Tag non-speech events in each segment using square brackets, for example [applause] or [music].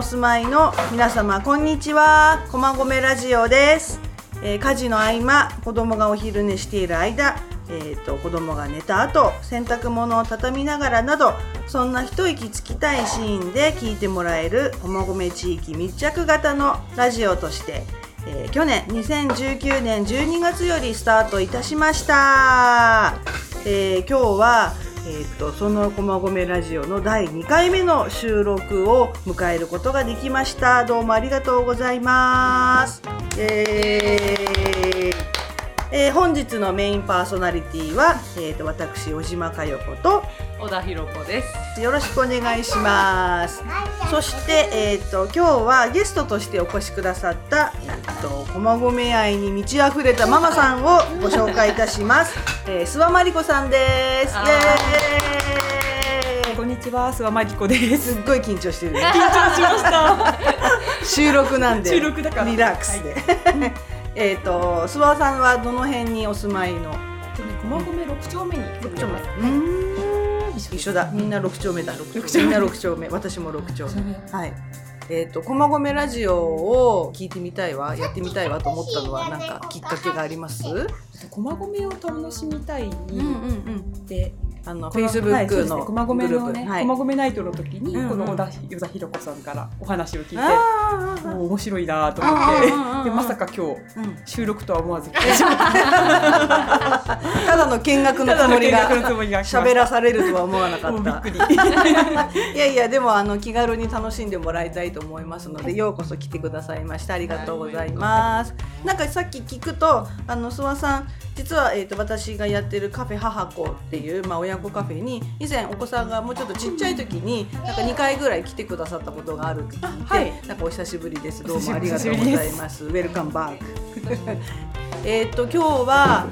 お住まいの皆様こんにちは。駒込ラジオです、えー家事の合間子供がお昼寝している間えー、と子供が寝た後洗濯物を畳みながらなどそんな一息つきたいシーンで聞いてもらえる駒込地域密着型のラジオとして、えー去年2019年12月よりスタートいたしました、えー今日はえー、とその駒込ラジオの第2回目の収録を迎えることができました。どうもありがとうございます。えーえー本日のメインパーソナリティは、えー、と私小島佳代子と小田博子です。よろしくお願いします。そして、えっ、と、今日はゲストとしてお越しくださった、えっ、と、駒込愛に満ち溢れたママさんをご紹介いたします。えー、諏訪真理子さんです。イあエーイこんにちは、諏訪真理子です。すっごい緊張してるね。緊張しました。[laughs] 収録なんで。収録だからリラックスで。[laughs] えっと、諏訪さんはどの辺にお住まいの？駒込六丁目に六丁目。うーん一緒だ。みんな六丁目だ。六丁目みんな六丁目。私も六丁目。目。はい。えっ、と、駒込ラジオを聞いてみたいわ、やってみたいわと思ったのは、なんかきっかけがあります？うん駒込を楽しみたいうんうん。で、あの、フェイスブックの駒。込のね、はい。駒込ナイトの時に、この小田与田博子さんからお話を聞いて、もう面白いなとあ思ーって、でまさか今日うん収録とは思わずた。[laughs] ただの見学のつもりが喋らされるとは思わなかっ。た。[laughs] いやいや、でも、あの、気軽に楽しんでもらいたいと思いますので、ようこそ来てくださいました。ありがとうございます。なんかさっき聞くと、あの、諏訪さん、実は、えっ、と、私がやってるカフェ母子っていう、まあ、親子カフェに、以前お子さんがもうちょっとちっちゃい時に、なんか2回ぐらい来てくださったことがあるって聞いて、はいなんかお久しぶりです。どうもありがとうございます。ウェルカムバック。えっと、今日は、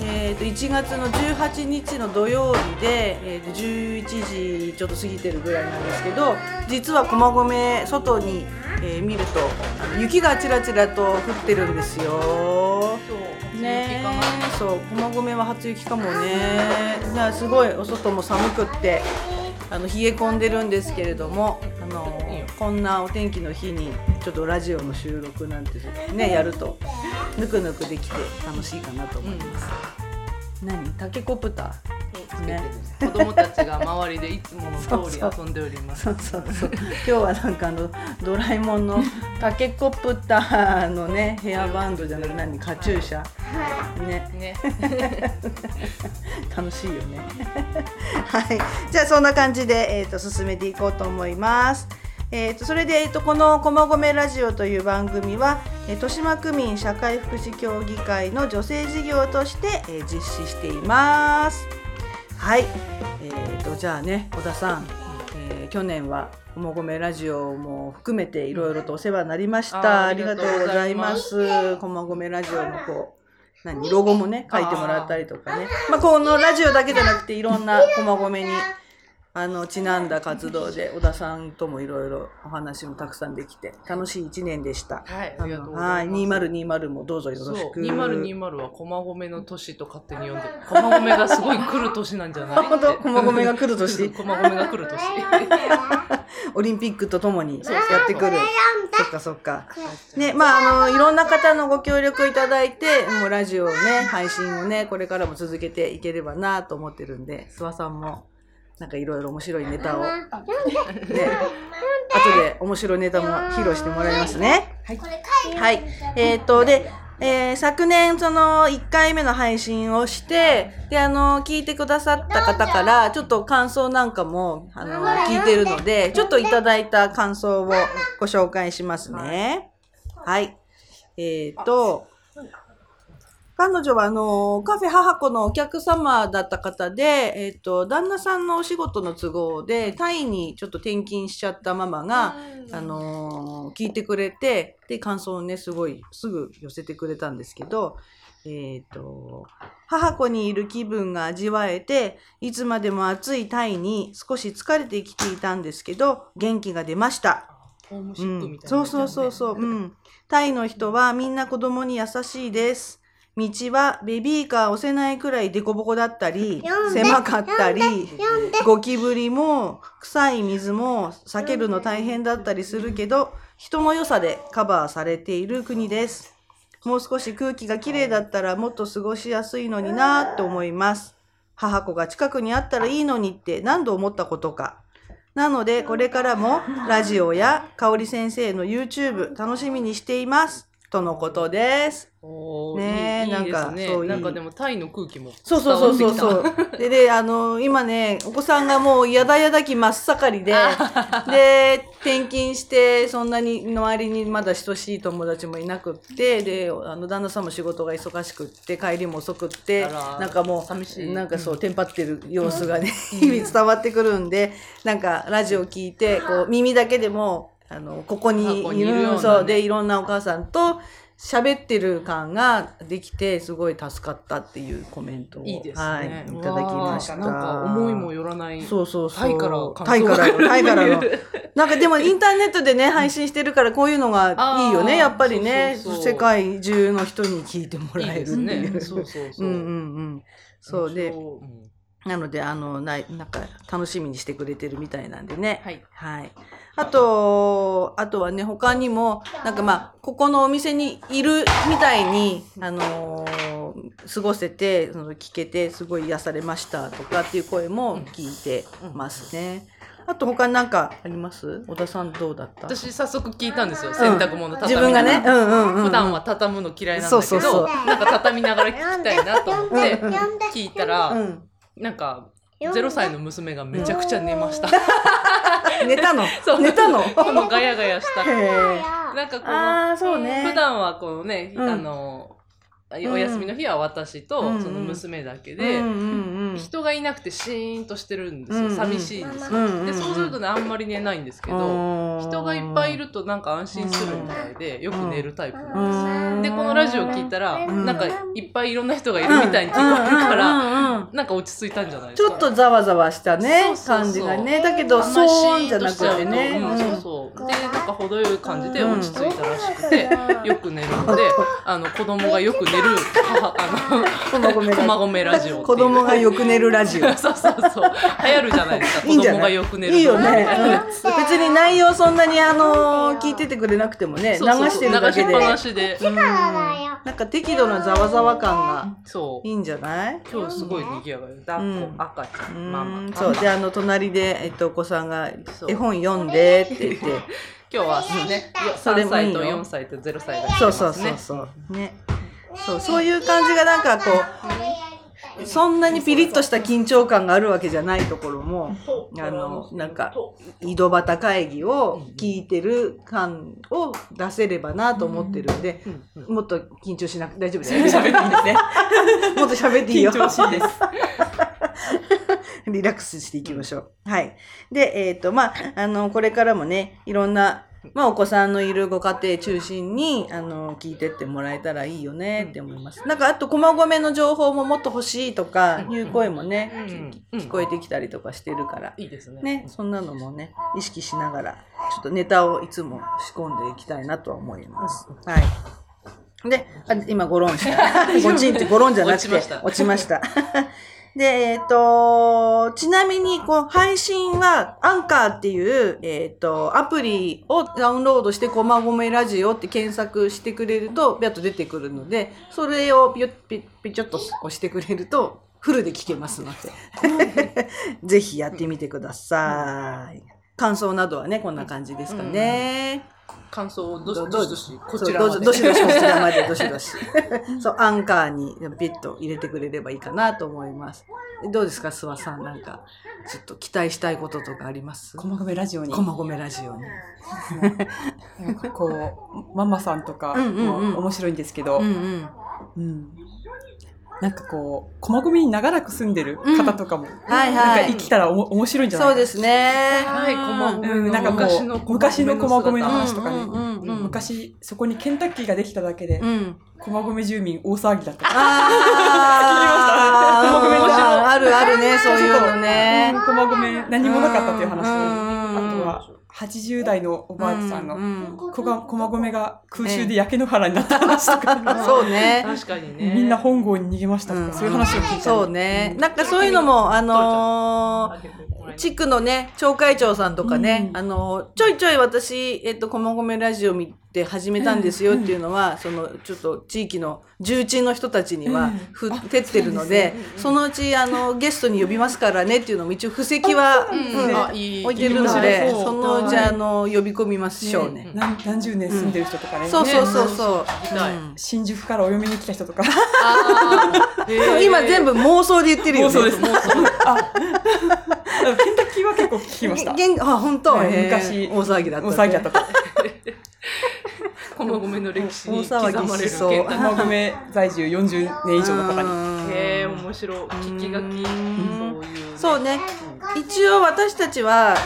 えー、と1月の18日の土曜日で、えー、と11時ちょっと過ぎてるぐらいなんですけど実は駒込外に、えー見ると雪がちらちらと降ってるんですよ。ね。えそう駒込は初雪かもね。いやすごいお外も寒くってあの冷え込んでるんですけれどもあのこんなお天気の日にちょっとラジオの収録なんてねやるとぬくぬくできて楽しいかなと思います。何？タケコプターね。子供たちが周りでいつもの通り遊んでおります。そうそうそう。今日はなんかあのドラえもんのタケコプターのねヘアバンドじゃなく何カチューシャ。ね。ね。[laughs] 楽しいよね。はい。じゃあそんな感じで、えー、と進めていこうと思います。えー、とそれで、えー、とこの「駒込ラジオ」という番組は、えー豊島区民社会福祉協議会の女性事業として、えー実施していますはい、えー、とじゃあね小田さん、えー去年は「駒込ラジオ」も含めていろいろとお世話になりました。ああーりがとうございます。駒込ラジオのこう何ロゴもね書いてもらったりとかね。まあこのラジオだけじゃなくていろんな駒込にあのちなんだ活動で小田さんともいろいろお話もたくさんできて楽しい一年でした。はい、あありがとうのはいございます。2020もどうぞよろしく。そう、2020は駒込の年と勝手に呼んでる。駒込がすごい来る年なんじゃないあ [laughs] 本当駒込が来る年駒込が来る年。[laughs] [laughs] オリンピックとともにやってくる。そっかそっか。ね、まあ、あの、いろんな方のご協力いただいて、もうラジオをね、配信をね、これからも続けていければなと思ってるんで、諏訪さんも、なんかいろいろ面白いネタを、ね、後で面白いネタも披露してもらいますね。はい。えっ、と、で、えー昨年その1回目の配信をして、で、あの、聞いてくださった方から、ちょっと感想なんかも、あの、聞いてるので、ちょっといただいた感想をご紹介しますね。はい。えっ、と、彼女はあのカフェ母子のお客様だった方で、えっ、と、旦那さんのお仕事の都合で、タイにちょっと転勤しちゃったママが、あのー聞いてくれて、で、感想をね、すごい、すぐ寄せてくれたんですけど、えっ、と、母子にいる気分が味わえて、いつまでも暑いタイに少し疲れてきていたんですけど、元気が出ました。ホームシうんックみたいな、そうそうそうそう、うん。タイの人はみんな子供に優しいです。道はベビーカー押せないくらいデコボコだったり、狭かったり、ゴキブリも臭い水も避けるの大変だったりするけど、人の良さでカバーされている国です。もう少し空気がきれいだったらもっと過ごしやすいのになぁと思います。母子が近くにあったらいいのにって何度思ったことか。なので、これからもラジオや香織先生の YouTube 楽しみにしています。とのことです。ねなんかそうなんかでもタイの空気もそうそうそうそうそう。[laughs] で、で、あの、今ね、お子さんがもうやだやだ期真っ盛りで、で、転勤して、そんなに周りにまだ親しい友達もいなくって、で、あの、旦那さんも仕事が忙しくって、帰りも遅くって、なんかもう、寂しい。なんかそう、テンパってる様子がね、[laughs] 日々伝わってくるんで、なんか、ラジオ聞いて、こう、耳だけでも、あの、ここにいるようなねそう、で、いろんなお母さんと、喋ってる感ができて、すごい助かったっていうコメントを、いいですね、はい、いただきました。なんか思いもよらないそうそうそう。タイからタイから、がタイからの。なんかでもインターネットでね、[laughs] 配信してるからこういうのがいいよね、やっぱりねそうそうそう世界中の人に聞いてもいいらえるってですいう。ねそうそうそう [laughs] うんうんうん。そうで、うんなので、あの、ない、なんか楽しみにしてくれてるみたいなんでね。はいはい。あと、あとはね、他にも、なんかまあ、ここのお店にいるみたいに、あのー過ごせて、その聞けて、すごい癒されましたとかっていう声も聞いてますね。あと他になんかあります？小田さんどうだった？私早速聞いたんですよ洗濯物畳自分がね？うんうんうんうん。普段は畳むの嫌いなんだけどそうそうそうなんか畳みながら聞きたいなと思ってうんうん聞いたら、うん。なんか0歳の娘がめちゃくちゃ寝ました、寝たの？[laughs] そう。寝たの？このガヤガヤした。なんかこのそうね。普段はこのね、うん。あのお休みの日は私とうんその娘だけで、人がいなくてシーンとしてるんですよ、寂しいんですよ、でそうするとねあんまり寝ないんですけど、人がいっぱいいるとなんか安心するみたいでよく寝るタイプなんですよ、でこのラジオ聞いたら、ん。なんかいっぱいいろんな人がいるみたいに聞こえるから、なんか落ち着いたんじゃないですかちょっとざわざわしたね感じがね。だけどそうじゃなくてね、そうそう。でなんか程よい感じで落ち着いたらしくて、よく寝るのであの子供がよく寝る母 [laughs] あのこまごめラジオ子供がよく寝るラジオ。そうそうそう。流行るじゃないですか。いいん子供がよく寝るいいよね、別に内容そんなにあの聞いててくれなくてもね流してるだけで。流しっぱなしで、うんなんか適度なざわざわ感がそう。いいんじゃない？今日すごい賑やかよ抱っこ、うん赤ちゃうん。ママ。そう。であの隣で、えっと、お子さんが絵本読んでって言って。今日はね3それもいいよ歳と4歳と0歳が来てそうますね。そうそうそう。ねそうそういう感じがなんかこうそんなにピリッとした緊張感があるわけじゃないところもあのなんか井戸端会議を聞いてる感を出せればなと思ってるんで、もっと緊張しなく大丈夫だよ。喋っていいですね。[laughs] [laughs] もっと喋っていいよ。緊張しいです。[laughs] リラックスしていきましょう。はい。で、えっ、と、まあ、あの、これからもね、いろんな、[laughs] まあ、お子さんのいるご家庭中心に、あの、聞いてってもらえたらいいよねって思います。なんか、あと、駒込の情報ももっと欲しいとかいう声もね、うん聞こえてきたりとかしてるから、いいですねね、そんなのもね、意識しながら、ちょっとネタをいつも仕込んでいきたいなとは思います。はい。で、あ今、ゴロンした。[laughs] ゴチンってゴロンじゃなくて、落ちました落ちました。で、えっ、と、ちなみに、こう、配信は、アンカーっていう、えっ、と、アプリをダウンロードして、こまごめラジオって検索してくれると、ビャッと出てくるので、それをピョッピッピチョッと押してくれると、フルで聞けますので、[laughs] ぜひやってみてください。感想などはね、こんな感じですかね。感想をどしどどしどしこちらまでどしどしどしこちらまでどしどし。そう、アンカーにピッと入れてくれればいいかなと思います。どうですか、諏訪さん。なんか、ちょっと期待したいこととかあります？こまごめラジオに。こまごめラジオに。[laughs] なんかこう、ママさんとかも面白いんですけど、うんうん。うんなんかこう、駒込に長らく住んでる方とかも、はいなんかはい。生きたらおも面白いんじゃないかそうですね。はい駒込うん、なんかこう、昔の駒込の話とかね、うんうんうん。うん昔そこにケンタッキーができただけで、うん。駒込住民大騒ぎだった。あごめんなさいあ、あるあるね、そういうのね。駒込何もなかったっていう話と、うん。あとは80代のおばあちゃんの、うんこが駒込が空襲で焼け野原になった話とか、[laughs] そうね。確かにね。みんな本郷に逃げましたとか、うん。そういう話を聞いたり。そうね。なんかそういうのも、あのー、地区のね、町会長さんとかね、うん。あのー、ちょいちょい私、えっと、こもごめラジオ見て始めたんですよっていうのは、その、ちょっと地域の重鎮の人たちにはうん。振ってってるので、そのうち、あの、ゲストに呼びますからねっていうのも一応布石は、置いてるので、そうそのうち、あの、呼び込みましょうね。何何十年住んでる人とかね、そうそうそうそう。新宿からお嫁に来た人とか。[laughs] 今全部妄想で言ってるよね。妄想です。ケンタッキーは結構聞きました。[laughs] あ、本当、昔。大騒ぎだった、大騒ぎだったと。駒込の歴史に刻大騒ぎまれる駒込在住40年以上の方に。にへえ面白い。聞き書き。うん。そういうそうね。一応私たちは、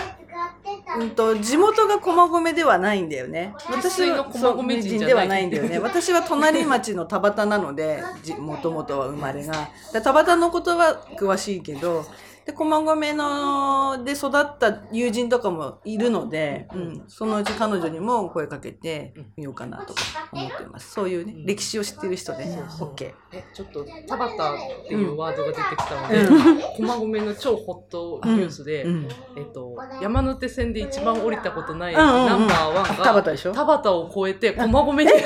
うんと、地元が駒込ではないんだよね。私のは駒込人ではないんだよね。[laughs] 私は隣町の田端なので、じもともとは生まれが。で田端のことは詳しいけど、で、駒込ので育った友人とかもいるので、うん、そのうち彼女にも声かけてみようかなとか思ってます。そういうね、歴史を知ってる人で、OK。えちょっと田端っていうワードが出てきたので、うん。駒込の超ホットニュースで、うん。えっと、山手線で一番降りたことないナンバーワンが田端でしょ？田端を超えて駒込に。え、そ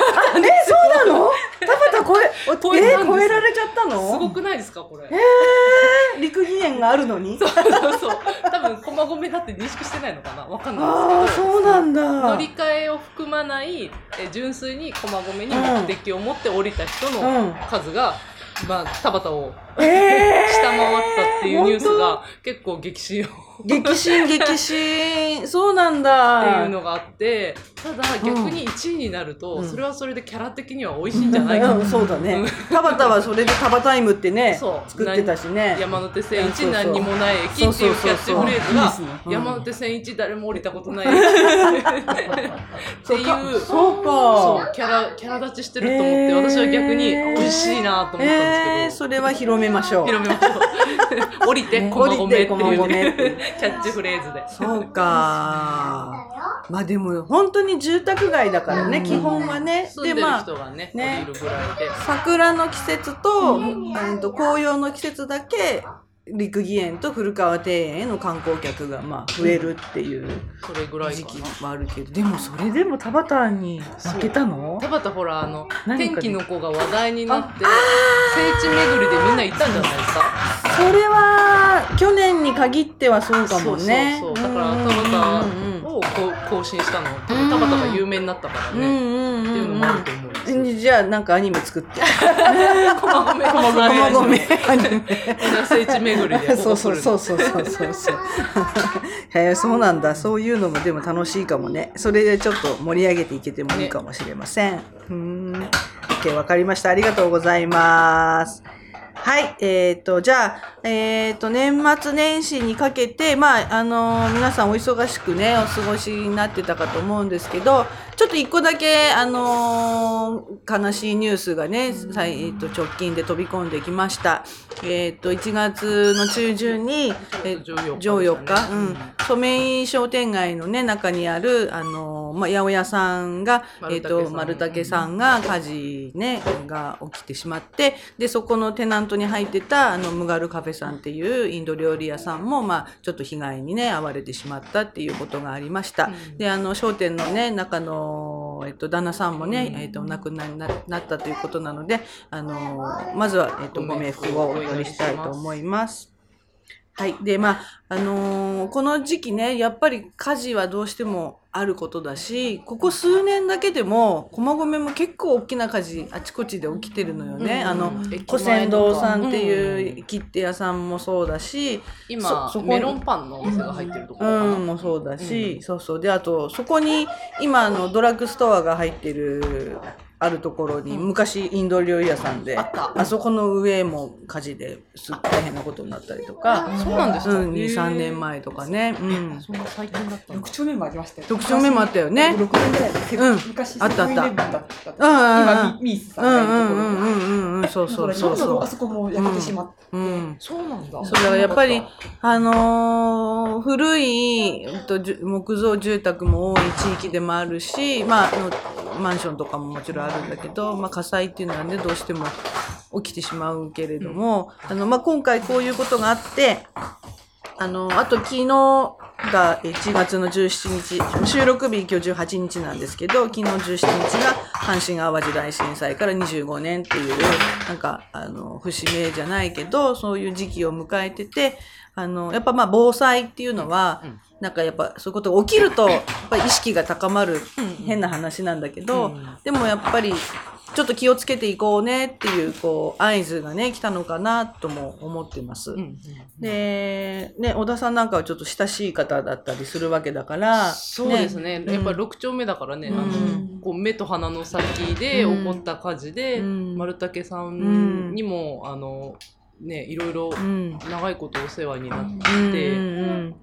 うなの？田端超え、超えたんです。え、超えられちゃったの？すごくないですかこれ？陸義園があるのに？そうそうそう。多分駒込だって認識してないのかな？わかんないああ、ですけど。そうなんだ。乗り換えを含まないえ純粋に駒込に目的を持って降りた人うのん。数が、まあ、田端をえ下回ったっていうニュースが結構激震を激震、激震。そうなんってだ。いうのがあってただ逆に1位になると、うん。それはそれでキャラ的には美味しいんじゃないか。うん、そうだね。田端はそれで田端タイムってね、そう。作ってたしね。山手線一何にもない駅っていうキャッチフレーズが山手線一誰も降りたことない駅。[laughs] っていうそうか。そうキャラキャラ立ちしてると思って、えー。私は逆に美味しいなと思ったんえー、ですそれは広めましょう。けど、。広めましょう降りてね。駒込っていう降りっていう。[laughs] キャッチフレーズで。そうか。まあでも、本当に住宅街だからね、うん。基本はね。で、まあ、ねね。降りるぐらいで。桜の季節と、うんと紅葉の季節だけ、陸義園と古川庭園への観光客がまあ増えるっていうそれぐらい時期はあるけど、でもそれでも田端に負けたの田端ほらあの天気の子が話題になって聖地巡りでみんな行ったんじゃないですか。それは去年に限ってはそうかもね。そうそうそう。だから田うん端をこう更新したの田端が有名になったからうんね、うんうんっていうのもあると思うんですようんじゃあなんかアニメ作って。[laughs] 駒込ごめんごめん。アニメ。聖地巡りでそうそうそうそうそうそうそう。へえそうなんだ。そういうのもでも楽しいかもね。それでちょっと盛り上げていけてもいいかもしれません。うーん。OK、わかりました。ありがとうございます。はい。えっ、と、じゃあ、えっ、と、年末年始にかけて、まあ、あのー皆さんお忙しくね、お過ごしになってたかと思うんですけど、ちょっと一個だけ、あのー悲しいニュースがね、さいえっ、と、直近で飛び込んできました。えっ、と、1月の中旬に、えー14日14日、ですねうん。ソメイ商店街のね、中にある、あのーまあ、八百屋さんが、えっ、と、丸丸竹さんが火事ね、が起きてしまって、で、そこのテナントに入ってた、あの、ムガルカフェさんっていうインド料理屋さんも、まあ、ちょっと被害にね、遭われてしまったっていうことがありました。うんで、あの、商店のね、中の、えっと、旦那さんもね、えっと、お亡くなりにななったということなので、あの、まずは、えっと、ご冥福をお祈りしたいと思います。はい。で、まあ、あのーこの時期ね、やっぱり火事はどうしてもあることだし、ここ数年だけでも、駒込も結構大きな火事、あちこちで起きてるのよね。あの、古仙堂さんっていう切手屋さんもそうだし、今メロンパンのお店が入ってるところうん、もそうだし、そうそう。で、あと、そこに、今、あの、ドラッグストアが入ってる、あるところに、昔インド料理屋さんで、あそこの上も火事ですっ大変なことになったりとか、そうなんですか。うん、2、へー3年前とかね。うん。そん。な最近だったんだ六丁目もありましたよ。六丁目もあったよね。六年ぐらいで、うん。昔、あったあった。今、ミミースさうんんがいるところうんうんうんうんうん、そうそうだそう。そからあそこも焼けてしまって。う。うん。そうなんだ。そうだからやっぱり、あのー古いうんとじゅ木造住宅も多い地域でもあるし、まあ、あのマンションとかももちろんあるんだけど、まあ、火災っていうのはねどうしても起きてしまうけれども、あのまあ、今回こういうことがあってあのあと昨日が1月の17日収録日今日18日なんですけど昨日17日が阪神・淡路大震災から25年っていうなんかあの節目じゃないけどそういう時期を迎えててあのやっぱまあ防災っていうのは、うん。なんかやっぱそういうことが起きるとやっぱり意識が高まるうん。変な話なんだけど、うん。でもやっぱりちょっと気をつけていこうねっていうこう合図がね来たのかなとも思ってます。で、ね、小田さんなんかはちょっと親しい方だったりするわけだから、そうですね。うんやっぱり6丁目だからね、うん。あのこう目と鼻の先で起こった火事で、うん。丸竹さん。にも、あのねいろいろうん。長いことお世話になっうんて、うん。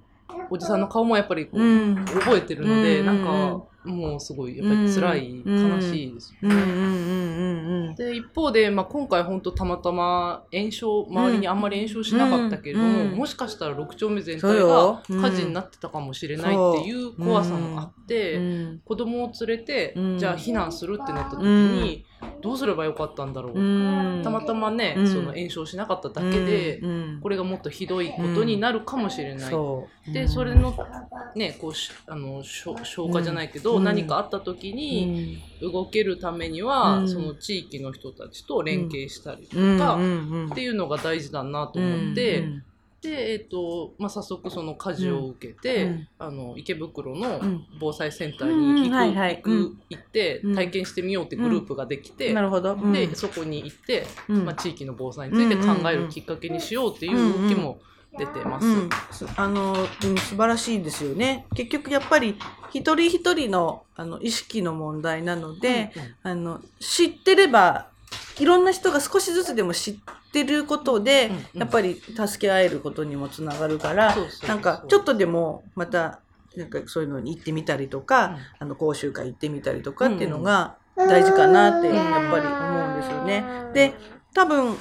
おじさんの顔もやっぱりこう、うん。覚えてるので、うんなんかもうすごいやっぱり辛い、うん悲しいですよね。一方で、まあ、今回本当たまたま炎症周りにあんまり炎症しなかったけれども、もしかしたら6丁目全体よ。が火事になってたかもしれないっていう怖さもあって、うん。子供を連れて、うん。じゃあ避難するってなった時うん。に、どうすればよかったんだろう、うん。たまたまね、うん。その炎症しなかっただけで、うん。これがもっとひどいことになるかもしれない。でそれのねこうしあの消消化じゃないけど、うん。何かあった時に動けるためには、うん。その地域の人たちと連携したりとうん。か、っていうのが大事だなと思って、うんで、えっとまあ、早速その火事を受けて、うん。あの池袋のうん。防災センターに行く、行ってうん。体験してみようってグループができて、なるほど。うん。でそこに行って、うん。まあ、地域の防災について考えるきっかけにしようっていう動きも出てます。うん、すあの、うん、素晴らしいですよね。結局やっぱり一人一人のあの意識の問題なので、あの知ってればいろんな人が少しずつでも知ってることで、やっぱり助け合えることにもつながるから、なんかちょっとでもまたなんかそういうのに行ってみたりとか、うん。あの講習会行ってみたりとかっていうのが大事かなってうんやっぱり思うんですよね。で多分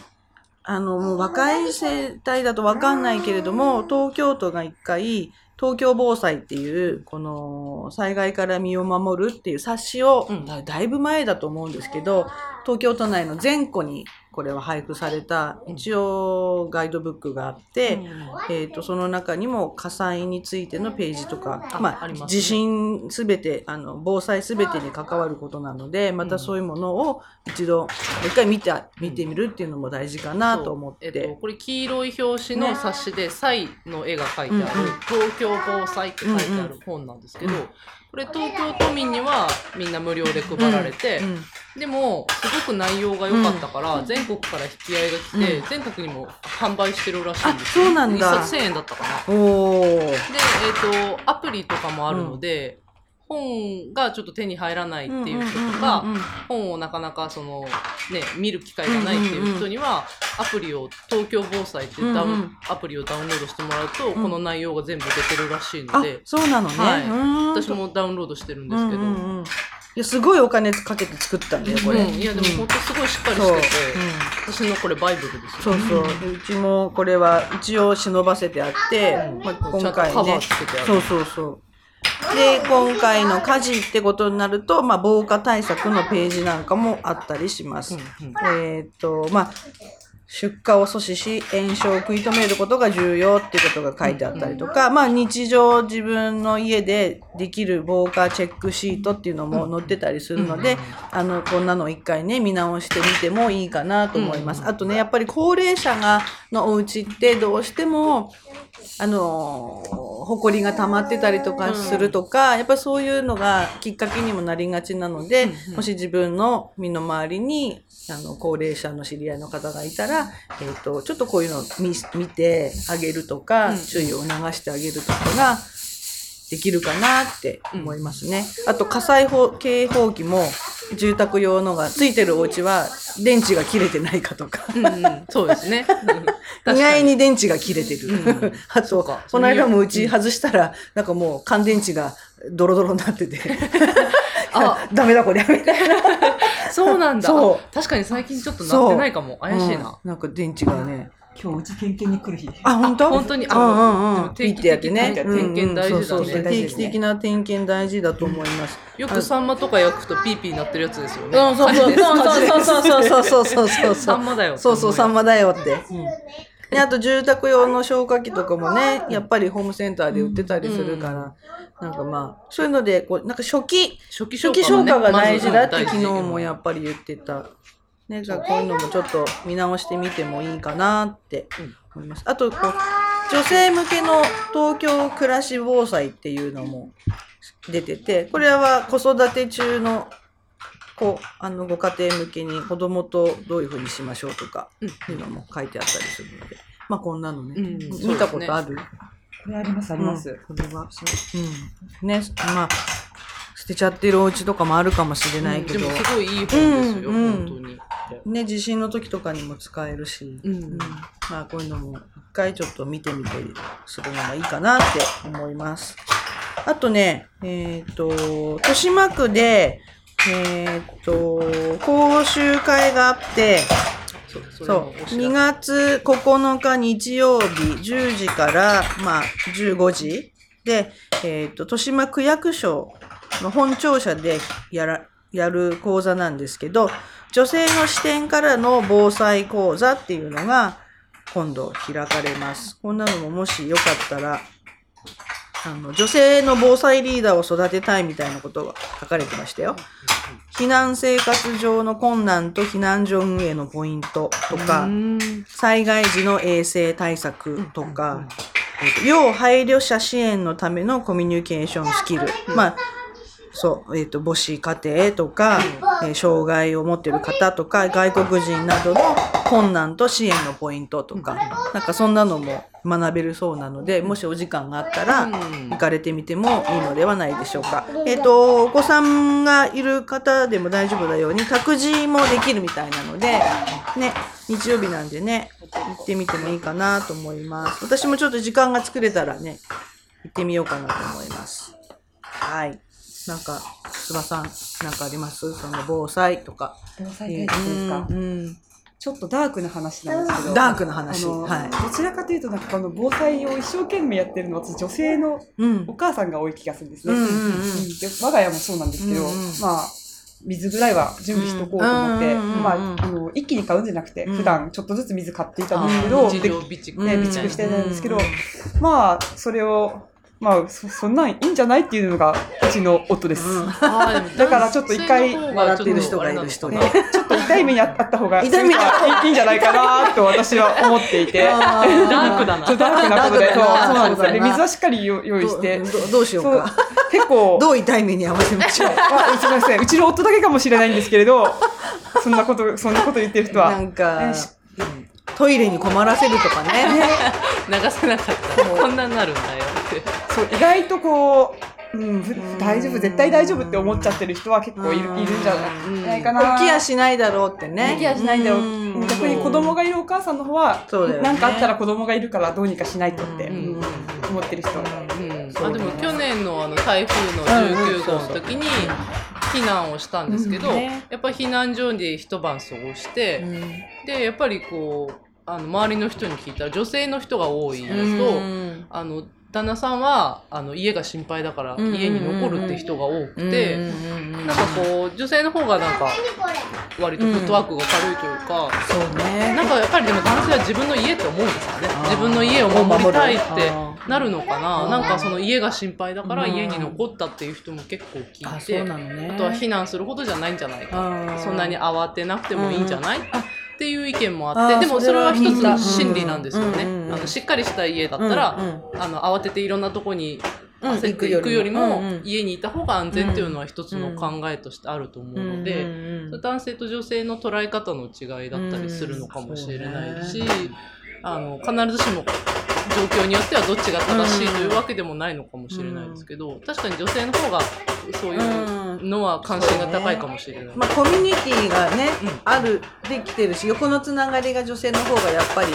あのもう若い世代だと分かんないけれども東京都が一回東京防災っていうこの災害から身を守るっていう冊子を、うん。だだいぶ前だと思うんですけど東京都内の全戸にこれは配布された一応ガイドブックがあって、えー、とその中にも火災についてのページとか、あまあ地震すべてあの防災すべてに関わることなのでまたそういうものを一度もう一回見て見てみるっていうのも大事かなと思って。そう。えっと、これ黄色い表紙の冊子で「サイ」の絵が描いてあるうんうん「東京防災」って書いてある本なんですけど、うんこれ東京都民にはみんな無料で配られて、うんでもすごく内容が良かったから、全国から引き合いが来て、うん。全国にも販売してるらしいんですあそうなんだ。1冊1000円だったかな。で、えっ、と、アプリとかもあるので、本がちょっと手に入らないっていう人とか、本をなかなかその、ね、見る機会がないっていう人には、アプリを、東京防災ってダウン、うんうん。アプリをダウンロードしてもらうと、ん。この内容が全部出てるらしいのあで、そうなのね、はい。私もダウンロードしてるんですけど、うんうんうん。いやすごいお金かけて作ったんだよこれ、うん。いやでも本当すごいしっかりしてて、う。ん。私のこれバイブルですよ。そうそう、でうちもこれは一応忍ばせてあって、うん。まあ、今回ね。そうそうそうで今回の火事ってことになると、まあ、防火対策のページなんかもあったりします、うんうんえーっとまあ出火を阻止し炎症を食い止めることが重要っていうことが書いてあったりとか、まあ日常自分の家でできる防火チェックシートっていうのも載ってたりするので、うんあのこんなのを一回ね見直してみてもいいかなと思います。うん。あとねやっぱり高齢者がのお家ってどうしてもあの埃が溜まってたりとかするとか、やっぱりそういうのがきっかけにもなりがちなので、もし自分の身の回りにあの高齢者の知り合いの方がいたら、えー、とちょっとこういうのを見見てあげるとか、うん注意を促してあげるとかができるかなって思いますね。あと火災報警報器も住宅用のがついてるお家は電池が切れてないかとか。うんうん、そうですね。意外に電池が切れてる。うん [laughs] あと、この間もうち外したら、なんかもう乾電池がドロドロになってて。あ [laughs] ダメだこりゃ、みたいな。そうなんだ。そうあ確かに最近ちょっとなってないかも。怪しいな。うんなんか電池がね。今日うち点検に来る日。あ、本当？本当にうんうんうん。定期ピッてやってね。的な点検大事だね定期的な点検大事だと思います。よくサンマとか焼くとピーピーなってるやつですよね。うん、そうそうそうそうそうそうそうそうそう。[laughs] サンマだよ。そうそう、サンマだよって。で、あと住宅用の消火器とかもね、やっぱりホームセンターで売ってたりするから、なんかまあ、そういうので、こう、なんか初期、初期初期消消火火が大事だって昨日ももやっぱり言ってた。ね、じゃあこういうのもちょっと見直してみてもいいかなって思います。あと、こう、女性向けの東京暮らし防災っていうのも出てて、これは子育て中のこう、あの、ご家庭向けに子供とどういうふうにしましょうとか、うん。いうのも書いてあったりするので、まあこんなのね、うん見たことある？これあります、あります。うん。これは、う。ん。ね、まあ、捨てちゃってるお家とかもあるかもしれないけど、でもすごいいい本ですよ、うん本当に。ね、地震の時とかにも使えるし、うん。まあこういうのも一回ちょっと見てみてするのがいいかなって思います。あとね、えっ、と、豊島区で、えっ、と、講習会があって、そうそう、2月9日日曜日10時から、まあ、15時。で、えっ、と、豊島区役所の本庁舎でやら、やる講座なんですけど、女性の視点からの防災講座っていうのが今度開かれます。こんなのももしよかったら、あの、女性の防災リーダーを育てたいみたいなことが書かれてましたよ。避難生活上の困難と避難所運営のポイントとか、うん災害時の衛生対策とか、えっと要配慮者支援のためのコミュニケーションスキル。まあ、そう、えっ、と、母子家庭とか、えー障害を持っている方とか、外国人などの困難と支援のポイントとか、なんかそんなのも学べるそうなので、もしお時間があったら、うん行かれてみてもいいのではないでしょうか。えっ、と、お子さんがいる方でも大丈夫なように、託児もできるみたいなので、ね、日曜日なんでね、行ってみてもいいかなと思います。私もちょっと時間が作れたらね、行ってみようかなと思います。はい。なんか、つばさん、なんかあります？その防災とか。防災対策ですか、うん。ちょっとダークな話なんですけど。ダークな話。はい。どちらかというと、なんかこの防災を一生懸命やってるのは、私女性のうん。お。母さんが多い気がするんですね。うんうんうん。うん。で我が家もそうなんですけど、うんうんまあ、水ぐらいは準備しとこうと思って、うんうんうんうんまあ、あの、一気に買うんじゃなくて、うん。普段ちょっとずつ水買っていたんあですけど、ね、うん備蓄してたんですけど、うん。まあ、それを、まあそ、そんなんいいんじゃないっていうのが、うちの夫です。うん [laughs] だからちょっと一回笑ってる人がいる人ちょねちょっと痛い目にあった方が、痛い目にあいいんじゃないかなと私は思っていて。あーダークだなそうダークなことで、そうダークだなそうなんですよ。で、水はしっかり用用意して、どどどうしようそうか。結構、どう痛い目に合わせましょう。ま [laughs] あ、すみません。うちの夫だけかもしれないんですけれど、そんなこと、そんなこと言ってる人は、なんかトイレに困らせるとかね。[laughs] 流せなかったらこんなになるんだよって。そう、意外とこう、うん、ふ大丈夫、絶対大丈夫って思っちゃってる人は結構いるうん。いるんじゃないかな。起きやしないだろうってね。起きやしないんだよ。う。ん。逆に子供がいるお母さんの方は、そうだよね。なんかあったら子供がいるからどうにかしないとってうん。思ってる人。うん。そうあでも去年のあの台風の19号の時に避難をしたんですけど、うん。ねやっぱり避難所で一晩過ごして、でやっぱりこうあの周りの人に聞いたら女性の人が多いのと、うん。あの旦那さんはあの家が心配だからうん家に残るって人が多くて、うんうんうんなんかこう女性の方がなんか割とフットワークが軽いというか。そうね。なんかやっぱりでも男性は自分の家って思うんですかね。自分の家を守りたいってなるのかな。なんかその家が心配だからうん。家に残ったっていう人も結構聞あ、いてそうなのね。あとは避難するほどじゃないんじゃないか。そんなに慌てなくてもいいんじゃない、っていう意見もあってでもそれは一つの心理なんですよね、うんうんうんあのしっかりした家だったら、うんあの慌てていろんなとこにうん焦っていくよりも、うんうん家にいた方が安全っていうのは一つの考えとしてあると思うので、うんうん男性と女性の捉え方の違いだったりするのかもしれないし、あの必ずしも状況によってはどっちが正しいというわけでもないのかもしれないですけど、確かに女性の方がそういうのは関心が高いかもしれない。まあ、コミュニティがね、うん。あるできてるし横のつながりが女性の方がやっぱり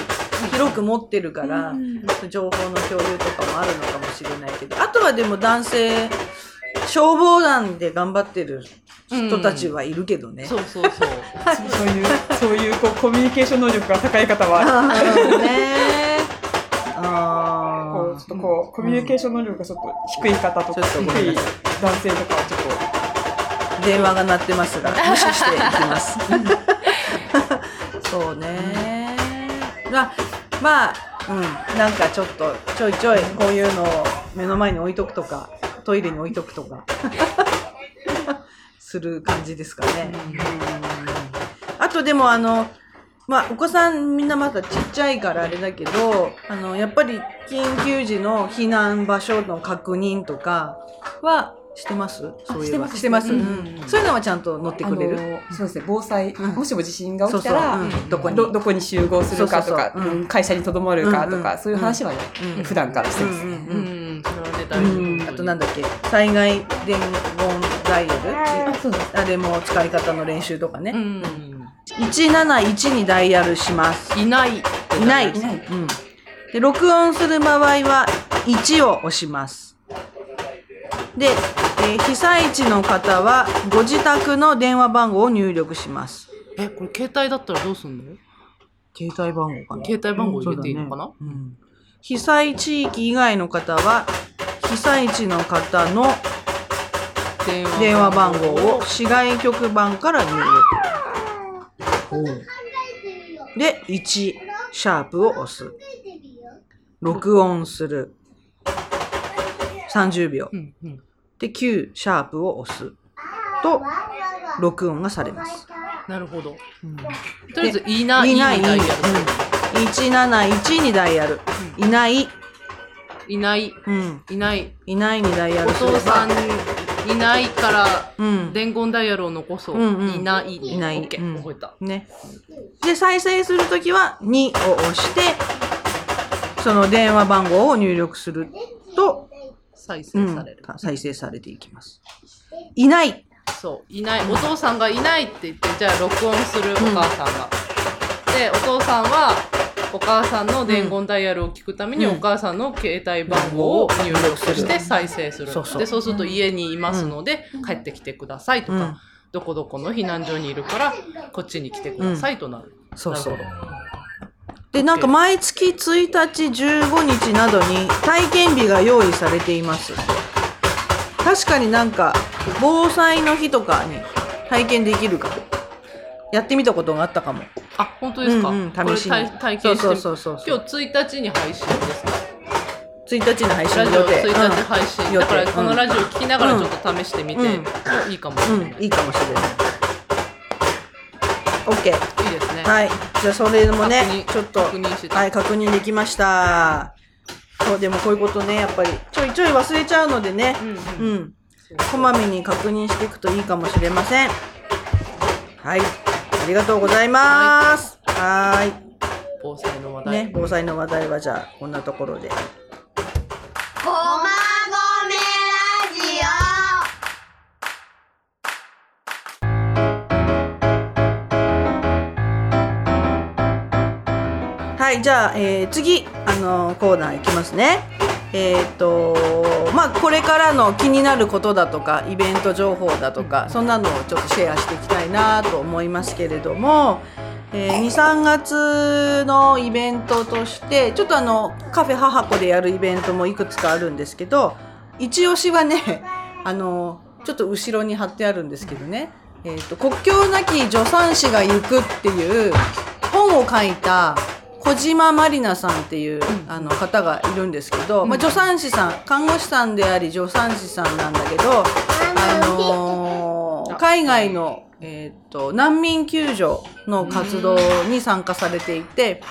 広く持ってるから、情報の共有とかもあるのかもしれないけどあとはでも男性消防団で頑張ってる人たちはいるけどね。そうそうそう。[laughs] そういう、そういうこうコミュニケーション能力が高い方は、あーね。あこう、ちょっとこう、コミュニケーション能力がちょっと低い方とか、ちょっと低い男性とかはちょっー電話が鳴ってますが無視していきます。[laughs] そうね。まあまあ、うん、なんかちょっとちょいちょいこういうのを目の前に置いとくとかトイレに置いとくとか。[laughs] する感じですかね。あとでもあのまあ、お子さんみんなまだちっちゃいからあれだけど、あの、やっぱり緊急時の避難場所の確認とかはしてます？そういえば。してます。してます、そういうのはちゃんと乗ってと、くれる？そうですね、防災、うん。もしも地震が起きたら、うん。どこに。ど、どこに集合するかとか、会社にとどまるかとか、うんそういう話はね、うん普段からしてます。うんそれはね、大う事ん。あとなんだっけ災害伝言ダイヤルあそうです。あれも使い方の練習とかね、うん。171にダイヤルします。いない。いない。いない。うん、で録音する場合は1を押します。で、えー被災地の方はご自宅の電話番号を入力します。え、これ携帯だったらどうすんの？携帯番号かな。携帯番号入れていいのかな、うんうん被災地域以外の方は被災地の方の電話番号を市外局番から入力。で、1、シャープを押す。録音する。30秒う。んうん。で、9、シャープを押す。と、録音がされます。なるほど。うんとりあえず、いない。いない、にダイヤルうん171にダイヤル。いない、いない。うん。いない。いないにダイヤおルすれば父さんいないから、うん。伝言ダイヤルを残そう。うんうんいない。いないオッケーうん覚えた。ね。で、再生するときは2を押して、その電話番号を入力すると、再うん生される。再生されていきます。いない。そう、いない。お父さんがいないって言って、じゃあ録音するお母さんが。で、お父さんは、お母さんの伝言ダイヤルを聞くために、うんお母さんの携帯番号を入力して再生する。そうで、そうすると家にいますので、帰ってきてくださいとか、うんどこどこの避難所にいるから、こっちに来てくださいとなる。そうそう。で、なんか毎月1日、15日などに体験日が用意されています。確かになんか、防災の日とかに体験できるかも。やってみたことがあったかも。あ、本当ですか、うんうん試しに体体験してみそうそうそうそう今日1日に配信ですか？1日の配信ラジオ予定。1日配信、うんだからこのラ予ジオ聞きながらちょっと試してみて、うんもいいかもしれない、定うん、うん、いいかもしれない。OK。いいですね、はい。じゃあ、それもねちょっと、確認してたはい、確認できました。そう、でもこういうことね、やっぱり、ちょいちょい忘れちゃうのでね、うん。こまめに確認していくといいかもしれません。はい。ありがとうございます。はーい。防災の話題、ね、防災の話題はじゃあ、こんなところで。ごまごめラジはい、じゃあ、えー次、あのコーナーいきますね。えっ、と、まあ、これからの気になることだとか、イベント情報だとか、そんなのをちょっとシェアしていきたいなと思いますけれども、えー2、3月のイベントとして、ちょっとあの、カフェ母子でやるイベントもいくつかあるんですけど、一押しはね、あの、ちょっと後ろに貼ってあるんですけどね、えっ、と、国境なき助産師が行くっていう本を書いた小島まりなさんっていう、あの方がいるんですけど、まあ、助産師さん、看護師さんであり助産師さんなんだけど、あのー海外の、えっ、と、難民救助の活動に参加されていて、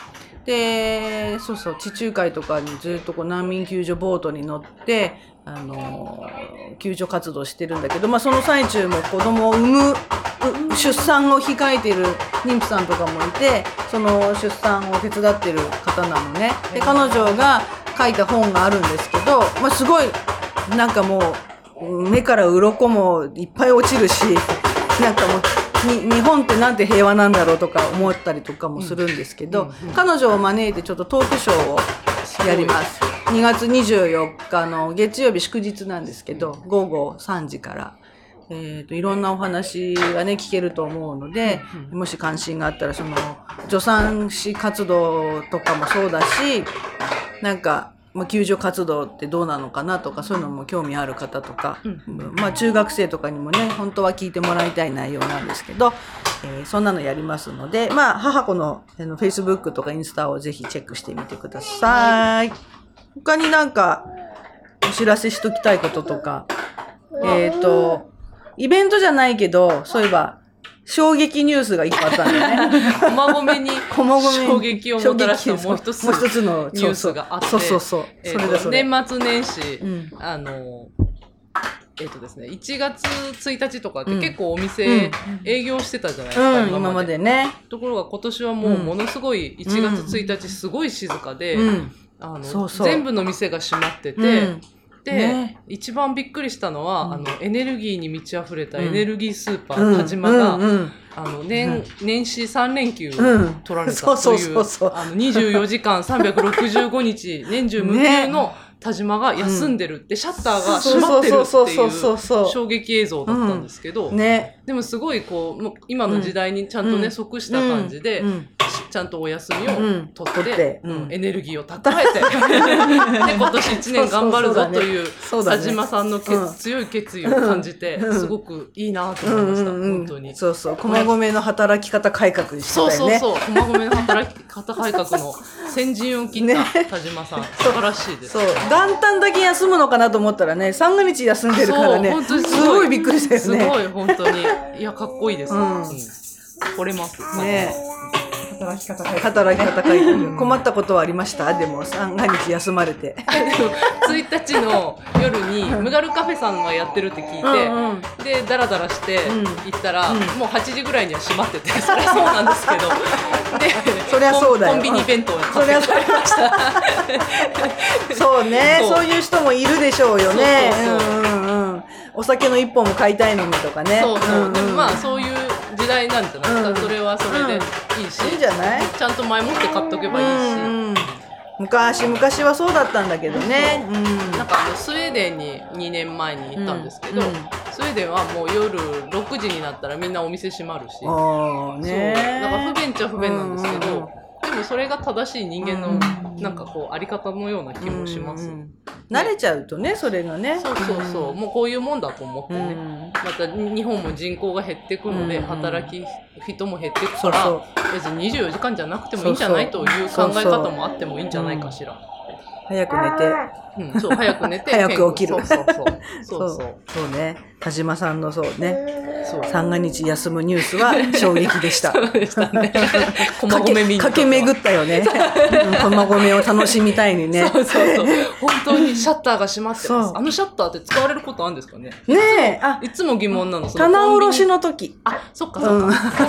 でそうそう地中海とかにずっとこう難民救助ボートに乗ってあの救助活動してるんだけど、まあ、その最中も子供を産むう出産を控えている妊婦さんとかもいてその出産を手伝ってる方なのね。で彼女が書いた本があるんですけど、まあ、すごいなんかもう目から鱗もいっぱい落ちるし [laughs] なんかもうに日本ってなんて平和なんだろうとか思ったりとかもするんですけど、彼女を招いてちょっとトークショーをやります。2月24日の月曜日祝日なんですけど、午後3時から。えー、といろんなお話がね聞けると思うので、もし関心があったらその助産師活動とかもそうだしなんか、まあ、救助活動ってどうなのかなとかそういうのも興味ある方とか、まあ、中学生とかにもね本当は聞いてもらいたい内容なんですけど、えーそんなのやりますので、まあ、母子のあの Facebook とかインスタをぜひチェックしてみてください。他になんかお知らせしときたいこととか、えっ、と、イベントじゃないけど、そういえば、衝撃ニュースが一個あったんだよね。[laughs] 駒込に衝撃をもたらしたもう一つのニュースがあって。そうそうそう。えーとそ。年末年始、うん。あのえっ、とですね1月1日とかってうん。結構おう店ん。営業してたじゃないですか、うん、今まで。ね。ところが今年はもうものすごい1月1日すごい静かで、うん。あの全部の店が閉まってて、うんで、ね。一番びっくりしたのは、うん。あのエネルギーに満ち溢れたうん。エネルギースーパー、うん。田島が、うんうん。あの年年始3連休うん。取られたといそううそうあの24時間365日年中無休の田島が休んでる。って、シャッターが閉まってるそうってそう。そうそうそういう衝撃映像だったんですけど、ね。でもすごいこう今の時代にちゃんとね、うん。即した感じで、うん。ちゃんとお休みをうん。取って,、エネルギーを蓄えてで [laughs] 今年1年頑張るぞという田島さんのけ、うん強い決意を感じて、うん。すごくいいなとう思いました、本当に。そうそう。駒込の働き方改革にしてそうたよね。そうそう、駒込の働き方改革の先陣を切った田島さん、[laughs] 素晴らしいです。そう。元旦だけ休むのかなと思ったらね、三が日休んでるからね。すごいびっくりしたよね。すごい、本当に。いや、かっこいいです。うんうん惚れます。ね働き方改革働き方改革。困ったことはありました？でも三が日休まれて。[laughs] 1日の夜に、ムガルカフェさんがやってるって聞いて、うんうんで、ダラダラしてうん行ったら、うんもう8時ぐらいには閉まってて、[laughs] そりゃそうなんですけど、で、[laughs] そりゃそうだよコンビニ弁当をそりゃそう買って帰りました。そうねそうそういう人もいるでしょうよね。そうそううんうんうん。お酒の一本も買いたいのにとかね。そうそう。んんでもまあ、そういう時代なんじゃないですか。うんそれはそれでいいし、いいんじゃない？ちゃんと前もって買っとけばいいし。うんうん昔昔はそうだったんだけどね。うん。なんかあのスウェーデンに2年前に行ったんですけど、スウェーデンはもう夜6時になったらみんなお店閉まるし、ああね。そうだから不便っちゃ不便なんですけど、でもそれが正しい人間のうんなんかこうあり方のような気もします。うんうん慣れちゃうとね、それがね。そうそうそう、もうこういうもんだと思ってね。うん。また日本も人口が減ってくので、うん。働き人も減ってくから別に24時間じゃなくてもいいんじゃないという。考え方もあってもいいんじゃないかしら。早く寝て。うん、そう早く寝て [laughs] 早く起きるそうそうそうそうね。田島さんのそうね。三が日休むニュースは衝撃でした。[laughs] そうでしたね。[laughs] 駒駆け込みにとっては駆け巡ったよね。うん駒込を楽しみたいにね。そうそうそう。本当にシャッターが閉まってますあのシャッターって使われることあるんですかね？ねえ、あ、いつも疑問なの。棚卸しの時。あ、そっかそっか。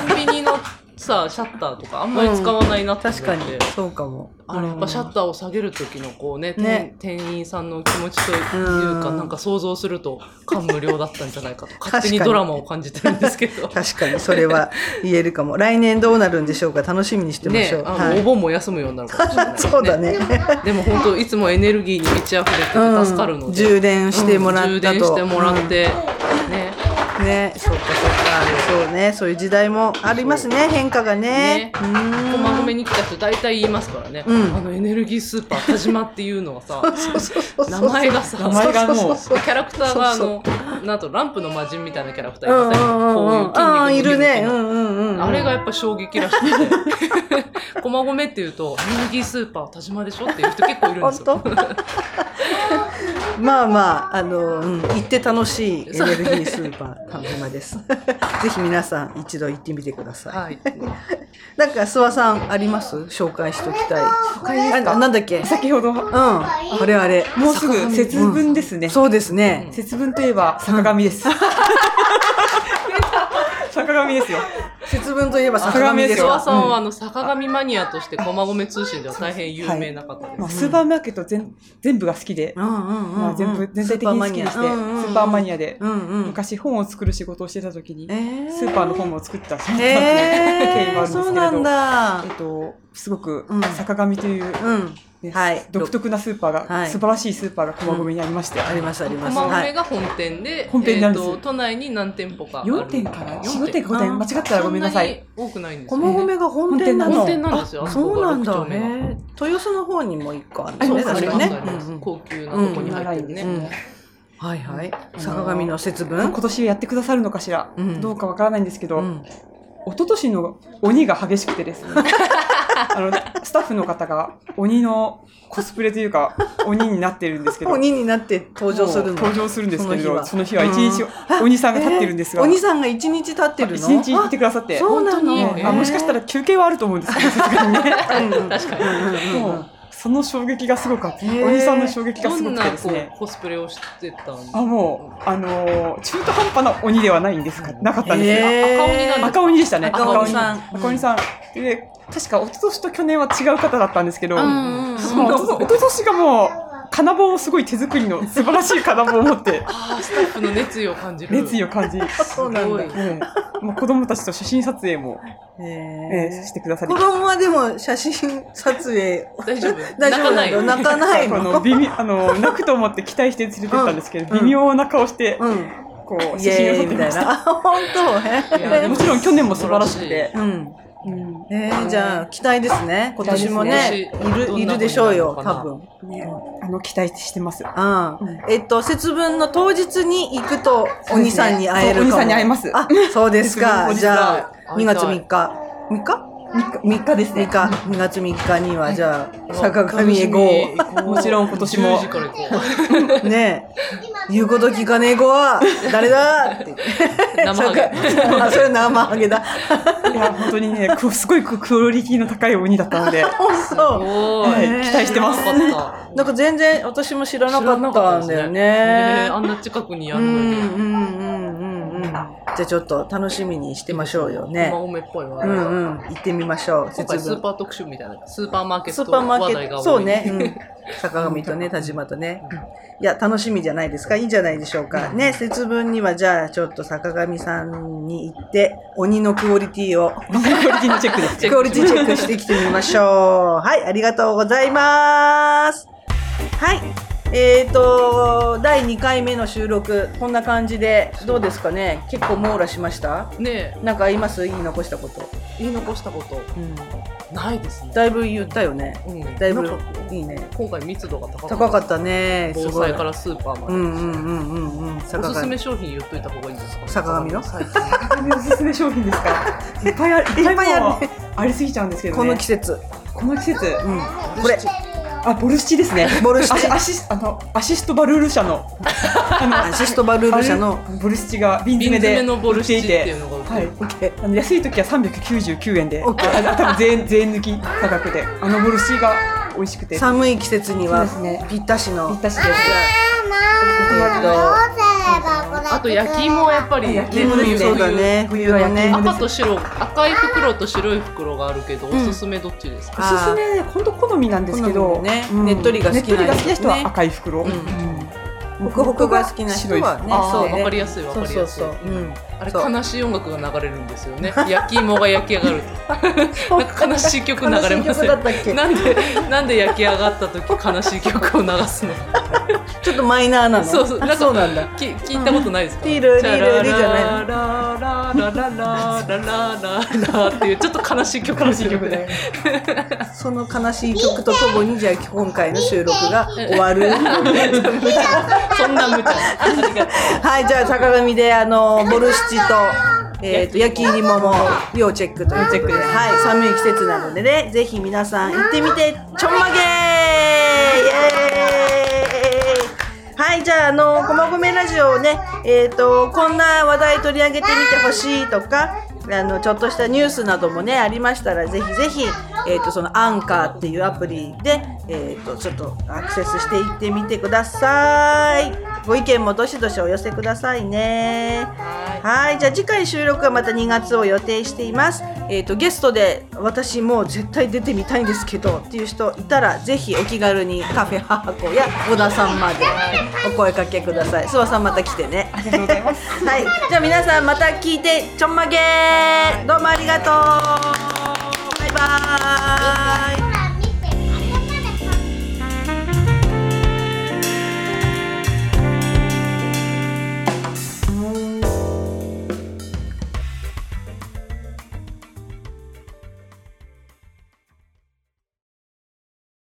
コンビニのさ、シャッターとかあんまり使わないなって思って。確かに、そうかも。あれやっぱシャッターを下げる時のこうね、ね。店店員さんの気持ちというか、うん。なんか想像すると感無量だったんじゃないかと、勝手にドラマを感じてるんですけど。確かに、それは言えるかも。来年どうなるんでしょうか楽しみにしてましょう。、ねあの、はい。お盆も休むようになるかもしれない、そうだね。でも本当いつもエネルギーに満ち溢れてて助かるので、うん。充電してもらったと。充電してもらって、ねうん。ね、そうかそうか。そうね、そういう時代もありますね、変化がね。ね。駒込に来た人大体言いますからね、うん。あのエネルギースーパー田島っていうのはさ名前がさ名前がもうキャラクターがあのなんとランプの魔人みたいなキャラクターいません、んうんこういううん。ああ、いるね。うんうんうん。あれがやっぱ衝撃らしくて。駒込っていうとエネルギースーパー田島でしょっていう人結構いるんですよ。本まあまあ、あの、うん、行って楽しいエネルギースーパー、田島です。ぜひ皆さん一度行ってみてください。はい。[laughs] なんか諏訪さんあります？紹介しときたい。紹介ですか？あなんだっけ？先ほど、うん。あれあれ。もうすぐ節分ですね。そうですね。節分といえば坂上です。坂上ですよ。節分といえば坂坂上ですよ。上ですよ。諏訪さんはあの坂上マニアとして駒込通信では大変有名な方です。まあ、スーパーマーケット全全部が好きで、うんうんうんうん。まあ、全部全体的に好きにして、スーパーマニアで、うんうん昔本を作る仕事をしてた時に、えー。スーパーの本を作った [laughs] 経緯あるんですけれど、そうなんだ。えっと、すごくうん。坂上という、うんねはい。独特なスーパーが、はい。素晴らしいスーパーが駒込にありまして、ありますあります。駒はい込が本店で、本店なんです。えーと都内に何店舗かある。4点かな4 4点5点間違ったらごめんなさい。そんなに多くないんです駒込が本店なの。本店なんですよ。そうなんだ。六丁目がへー。豊洲の方にも一個あるんですね。確かね。うんうん高級なとこに入ってるね。うんはいはい。坂上の節分？今年やってくださるのかしら、うん。どうかわからないんですけど、うん。一昨年の鬼が激しくてですね [laughs] あのスタッフの方が鬼のコスプレというか鬼になってるんですけど。鬼になって登場する登場するんですけれどそその日は一日うん。鬼さんが立ってるんですが、えー鬼さんが一日立ってるの？一日いてくださってあそうなの？あもしかしたら休憩はあると思うんですけど [laughs] さすがにね。確かに。もうその衝撃がすごかった、へー。鬼さんの衝撃がすごくてですね。うコスプレをしてたんですか？あもうあのー中途半端な鬼ではないんですか？なかったんですよ、へー。赤鬼なんです赤鬼でしたね。赤鬼さん。赤鬼さん。で確か一昨年と去年は違う方だったんですけど、うんうん一昨年がもう金棒をすごい手作りの素晴らしい金棒を持ってあースタッフの熱意を感じる。熱意を感じ、[laughs] そうなんだ。すごい。ええもう子供たちと写真撮影も、へええーしてくださり。子供はでも写真撮影大丈夫？[laughs] 大丈夫泣かない [laughs] あの？の微妙あの泣くと思って期待して連れてったんですけど、うん微妙な顔して、うん。こうイ写真を撮ってました。な。あ本当。いやでもちろん去年も素晴らしくて、うんうん。えー、じゃあ期待ですね。今年もねいるいるでしょうよ多分。ね。あの期待してますあうん。えっと節分の当日に行くと鬼さんに会えるかも。そう鬼さんに会えます。あそうですか。じゃあ2会いたい。月3日？3日3日です3日。2月3日にはじゃあ坂上へ GO もちろん今年も。10時から行こう。ねえ。言うこと聞かねえ子は誰だって。言って生ハゲ。あそれ生ハゲだ。いや本当にねこうすごいククオリティの高い鬼だったので。本当おはいー期待してます。なんか全然私も知らなかったんだよへね。ーあんな近くにやうんうんるのに。じゃあちょっと楽しみにしてましょうよね。駒込っぽいわ。うんうん。行ってみましょう。今回スー分パー特集みたいな。スーパーマーケッスートパーマーケ。ット。そうね、うん、[laughs] 坂上とね田島とね。いや楽しみじゃないですか。いいんじゃないでしょうか。ね節分にはじゃあちょっと坂上さんに行って鬼のクオリティを。クオリティのチェックです。[laughs] クオリティチェックしてきてみましょう。はい、ありがとうございます。はい。えーと、第2回目の収録、こんな感じで、どうですかね？結構網羅しました？ねなんかあります？言い残したこと。え、言い残したことないですね。だいぶ言ったよね。うんだいぶなんかいいね。今回密度が高かった。高かったね。すごい。防災からスーパーまで。うんうんうんうんうん。お。すすめ商品言っといた方がいいですか？坂上の？最近。おすすめ商品ですか？[laughs] いっぱいあるいっぱいあるありすぎちゃうんですけどねこの季節。この季節うん。これ、あボルシチですね。[laughs] ボルシチ。アシあの [laughs] アシストバルール社の。あのアシストバルール社の。ボルシチが瓶瓶詰めで詰めのボ売っていルシチってはいる。オッケー。あの安い時は399円で、オッケーあ多分税税抜き価格で、あのボルシチが美味しくて、寒い季節にはそうですね。ぴったしの。ぴったしです。えっと、あと焼き芋はやっぱり、焼き芋ですねそうだね。冬のね。赤と白、赤い袋と白い袋があるけど、おすすめどっちですおか、すすめね、本当好みなんですけ好ど、みねうんねっとりが好きなねっとりが好きな人はね赤い袋、うんうんホクホクが好きな人はね、そうね。わかりやすいわかりやすいそうそうそう。うん。あれ悲しい音楽が流れるんですよね。焼き芋が焼き上がると。なんか悲しい曲流れませ悲しい曲だったっけ？ん。なんでなんで焼き上がった時悲しい曲を流すの？[laughs] ちょっとマイナーなの？そうそう。あなんかそうなんだ。き聞いたことないですか？ティールリールリじゃない？ララララララララララっていうちょっと悲しい曲悲しい曲で。その悲しい曲とともにじゃあ今回の収録が終わる。そんな無茶。はい、じゃあ坂上であのボルシチと。えー、と焼き芋。も要チェックということで、はい、寒い季節なのでね、ぜひ皆さん行ってみて。ちょんまげー！イエーイ！はい、じゃあ、あの、こまごめラジオをね、えっ、と、こんな話題取り上げてみてほしいとか、あのちょっとしたニュースなどもねありましたらぜひぜひ、えー、とそのアンカーっていうアプリで、えー、とちょっとアクセスしていってみてください。ご意見もどしどしお寄せくださいね。はい。じゃあ次回収録はまた2月を予定しています。えー、とゲストで私もう絶対出てみたいんですけどっていう人いたらぜひお気軽にカフェ母子や小田さんまで。お声かけください。諏訪さんまた来てね。ありがとうございます。はい、じゃあ皆さんまた聞いてちょんまげーどうもありがとう。バイバーイ。